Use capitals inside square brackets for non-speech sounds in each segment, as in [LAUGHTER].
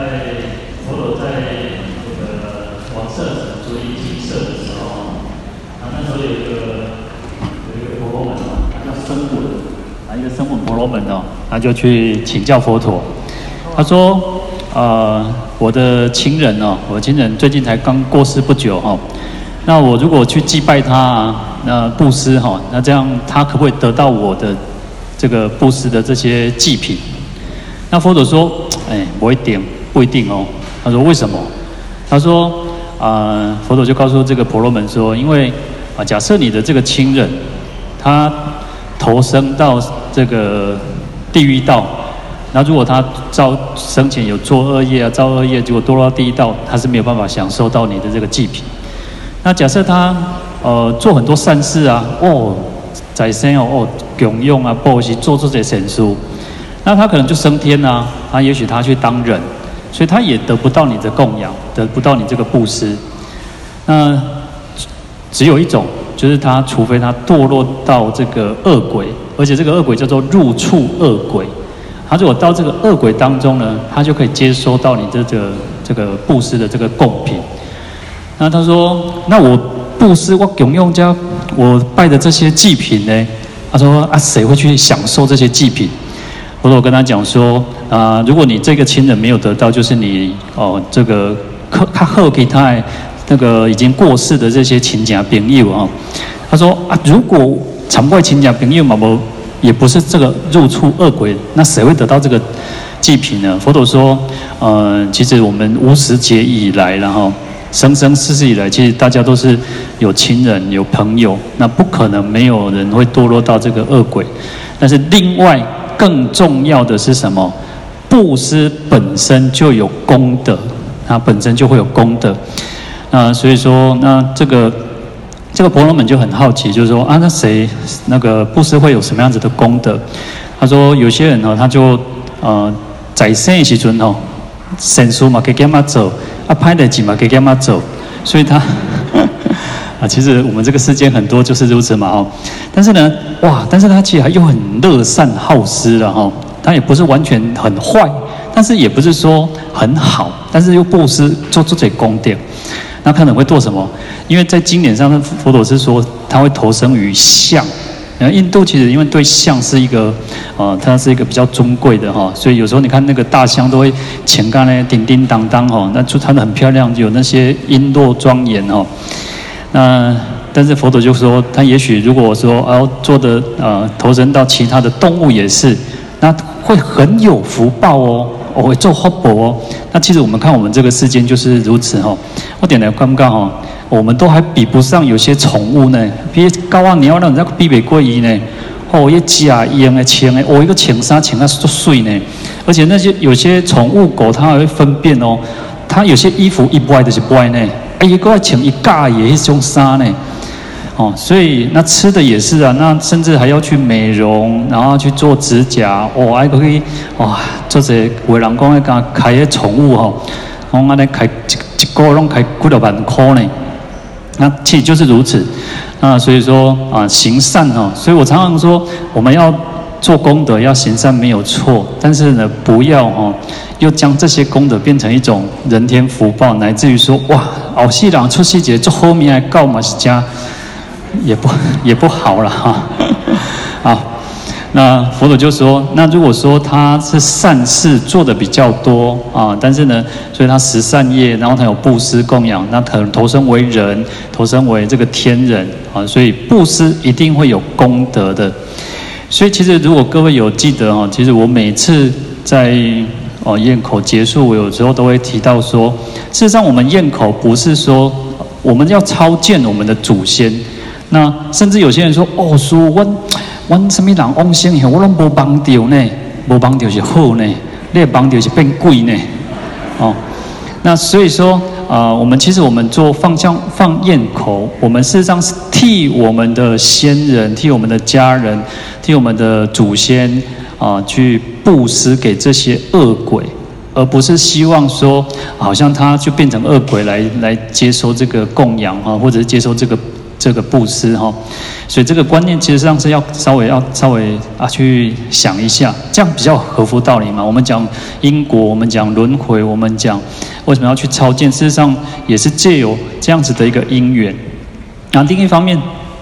在佛陀在这个王舍城做一金舍的时候，啊，那时候有一个有一个婆罗门啊，他叫声闻，啊，一个声闻婆罗门哦，他就去请教佛陀，他说，呃，我的亲人哦，我的亲人最近才刚过世不久哈。那我如果去祭拜他啊，那布施哈，那这样他可不可以得到我的这个布施的这些祭品？那佛陀说，哎，不一定，不一定哦。他说为什么？他说，啊、佛陀就告诉这个婆罗门说，因为啊，假设你的这个亲人，他投生到这个地狱道，那如果他造生前有做恶业啊，造恶业，结果堕落到地狱道，他是没有办法享受到你的这个祭品。那假设他呃做很多善事啊，哦，在生哦哦供用啊，布施做这些善事，那他可能就升天啊，他也许他去当人，所以他也得不到你的供养，得不到你这个布施。那只有一种，就是他除非他堕落到这个恶鬼，而且这个恶鬼叫做入畜恶鬼，他如果到这个恶鬼当中呢，他就可以接收到你这个这个布施的这个贡品。那他说：“那我布施我供养家，我拜的这些祭品呢？”他说：“啊，谁会去享受这些祭品？”或者我跟他讲说：“啊，如果你这个亲人没有得到，就是你哦，这个克他贺给他那个已经过世的这些亲家朋友啊。”他说：“啊，如果常怪亲家朋友嘛，不也不是这个入处恶鬼，那谁会得到这个祭品呢？”佛陀说：“嗯、呃，其实我们无时劫以来，然后。”生生世世以来，其实大家都是有亲人、有朋友，那不可能没有人会堕落到这个恶鬼。但是另外更重要的是什么？布施本身就有功德，它本身就会有功德。那所以说，那这个这个婆罗门就很好奇，就是说啊，那谁那个布施会有什么样子的功德？他说有些人呢，他就呃在生的时阵哦，善事嘛，可以给他走。啊拍的紧嘛，给干嘛走？所以他 [LAUGHS] 啊，其实我们这个世间很多就是如此嘛哦。但是呢，哇，但是他其实又很乐善好施了哈。他也不是完全很坏，但是也不是说很好，但是又布施做做这功德。那可能会做什么？因为在经典上，佛陀是说他会投生于象。然后印度其实因为对象是一个，呃，它是一个比较尊贵的哈，所以有时候你看那个大象都会前干呢叮叮当当哈，那就穿的很漂亮，有那些璎珞庄严哈。那但是佛陀就说，他也许如果说要做的呃投生到其他的动物也是，那会很有福报哦，我会做福报哦。那其实我们看我们这个世间就是如此哦。我点来刚刚哈。我们都还比不上有些宠物呢，比如高啊，你要让人家比比贵一呢，哦，一假样的钱哎，哦，一个浅沙浅啊，做碎呢，而且那些有些宠物狗，它还会分辨哦，它有些衣服一不爱就是不爱呢，哎，一个爱请一嘎也是种沙呢，哦，所以那吃的也是啊，那甚至还要去美容，然后去做指甲，哦，还可以哇，做这为人讲要讲开些宠物哈，我安尼开一一个拢开几多万块呢。那其实就是如此，那所以说啊，行善哦，所以我常常说，我们要做功德，要行善没有错，但是呢，不要哦，又将这些功德变成一种人天福报，乃至于说哇，后世人出世节做后面还告马斯家，也不 [LAUGHS] 也不好了哈，啊。那佛陀就说：那如果说他是善事做的比较多啊，但是呢，所以他十善业，然后他有布施供养，那可能投生为人，投生为这个天人啊，所以布施一定会有功德的。所以其实如果各位有记得哈，其实我每次在哦咽口结束，我有时候都会提到说，事实上我们咽口不是说我们要超荐我们的祖先，那甚至有些人说哦，说我。我什么人往生以后，我拢无帮到呢？无帮到是好呢？你帮到是变贵呢？哦，那所以说啊、呃，我们其实我们做放香放焰口，我们事实上是替我们的先人、替我们的家人、替我们的祖先啊、呃，去布施给这些恶鬼，而不是希望说，好像他就变成恶鬼来来接收这个供养啊，或者是接收这个这个布施哈。所以这个观念其实上是要稍微要稍微啊去想一下，这样比较合乎道理嘛。我们讲因果，我们讲轮回，我们讲为什么要去超荐，事实上也是借由这样子的一个因缘。那另一方面，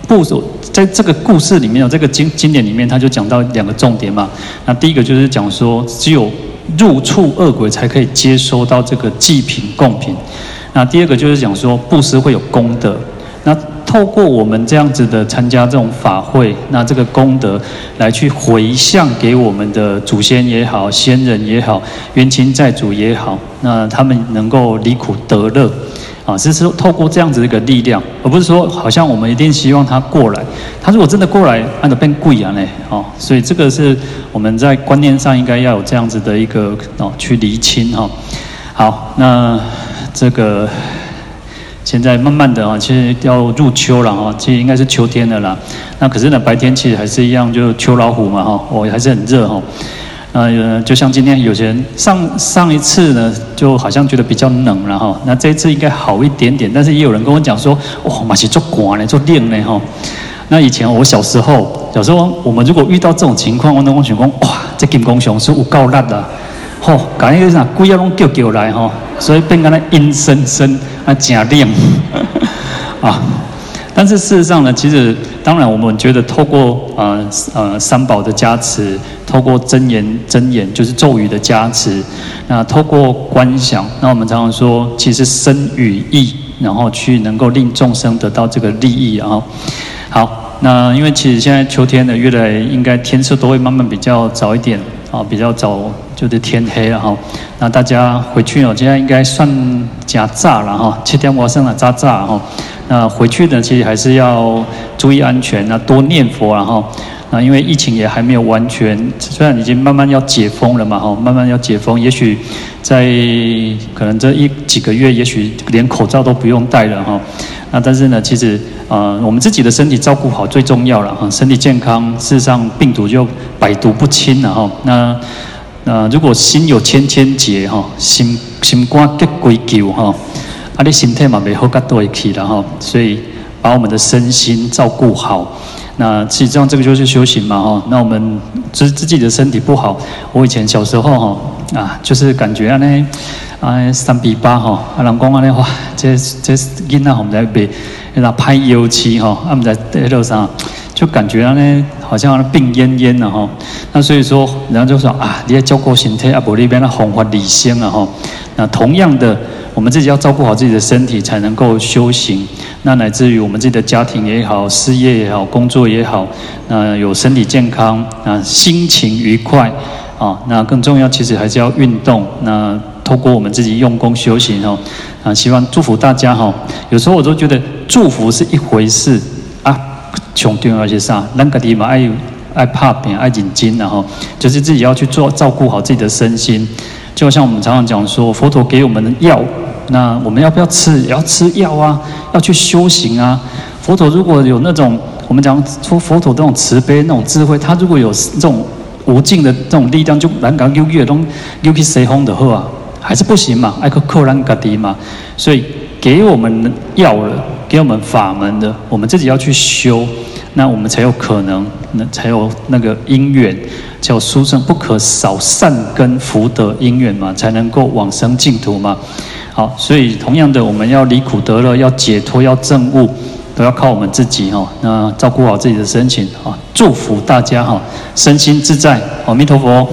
部首在这个故事里面，有这个经经典里面，他就讲到两个重点嘛。那第一个就是讲说，只有入畜恶鬼才可以接收到这个祭品贡品。那第二个就是讲说，布施会有功德。透过我们这样子的参加这种法会，那这个功德来去回向给我们的祖先也好、先人也好、冤亲债主也好，那他们能够离苦得乐。啊，是说透过这样子一个力量，而不是说好像我们一定希望他过来。他如果真的过来，按照变贵啊嘞，哦，所以这个是我们在观念上应该要有这样子的一个哦去厘清哈。好，那这个现在慢慢的啊，其实要入秋了哈，其实应该是秋天的啦。那可是呢，白天其实还是一样，就秋老虎嘛哈，哦还是很热哈。呃，就像今天有些人上上一次呢，就好像觉得比较冷了哈。那这一次应该好一点点，但是也有人跟我讲说，哇，马是做寒呢，做冷呢哈。那以前我小时候，小时候我们如果遇到这种情况，我都会想讲，哇，这金刚熊是有够辣的，吼，感觉啥，鬼要拢叫叫来哈，所以变个那阴森森啊，[LAUGHS] 真冷 [LAUGHS] 啊。但是事实上呢，其实当然我们觉得透过呃呃三宝的加持，透过真言真言就是咒语的加持，那透过观想，那我们常常说，其实身语意，然后去能够令众生得到这个利益啊。好，那因为其实现在秋天呢，越来应该天色都会慢慢比较早一点啊，比较早就是天黑了哈。那大家回去哦，现在应该算加炸了哈，七点我上了炸炸哈。那回去呢，其实还是要注意安全，那多念佛，然后，那因为疫情也还没有完全，虽然已经慢慢要解封了嘛，哈，慢慢要解封，也许在可能这一几个月，也许连口罩都不用戴了，哈。那但是呢，其实啊，我们自己的身体照顾好最重要了，哈，身体健康，事实上病毒就百毒不侵了，哈。那那如果心有千千结，哈，心心肝结归咎，哈。啊，你心态嘛，没好噶多一起了哈，所以把我们的身心照顾好。那实际上这个就是修行嘛哈。那我们自自己的身体不好，我以前小时候哈啊，就是感觉啊那啊三比八哈，啊人讲啊那话，这这囡仔我们在被那拍油漆哈，啊我们在在路上就感觉啊那好像病恹恹的哈。那所以说，人家就说啊，你要照顾身体啊，不那边那红法理性啊哈。那同样的。我们自己要照顾好自己的身体，才能够修行。那乃至于我们自己的家庭也好，事业也好，工作也好，那有身体健康，啊，心情愉快，啊，那更重要，其实还是要运动。那透过我们自己用功修行哦，啊，希望祝福大家哈。有时候我都觉得祝福是一回事啊，穷丢而且啥，那个地方爱爱怕病爱紧筋然后，就是自己要去做照顾好自己的身心。就像我们常常讲说，佛陀给我们的药。那我们要不要吃？要吃药啊，要去修行啊。佛陀如果有那种我们讲出佛陀这种慈悲、那种智慧，他如果有这种无尽的这种力量，就难搞又越东又去随风的话，还是不行嘛，爱克扣兰嘎迪嘛。所以给我们药了，给我们法门的，我们自己要去修，那我们才有可能，那才有那个因缘，叫书生不可少善根福德因缘嘛，才能够往生净土嘛。好，所以同样的，我们要离苦得乐，要解脱，要证悟，都要靠我们自己哈。那照顾好自己的身体啊，祝福大家哈，身心自在。阿弥陀佛。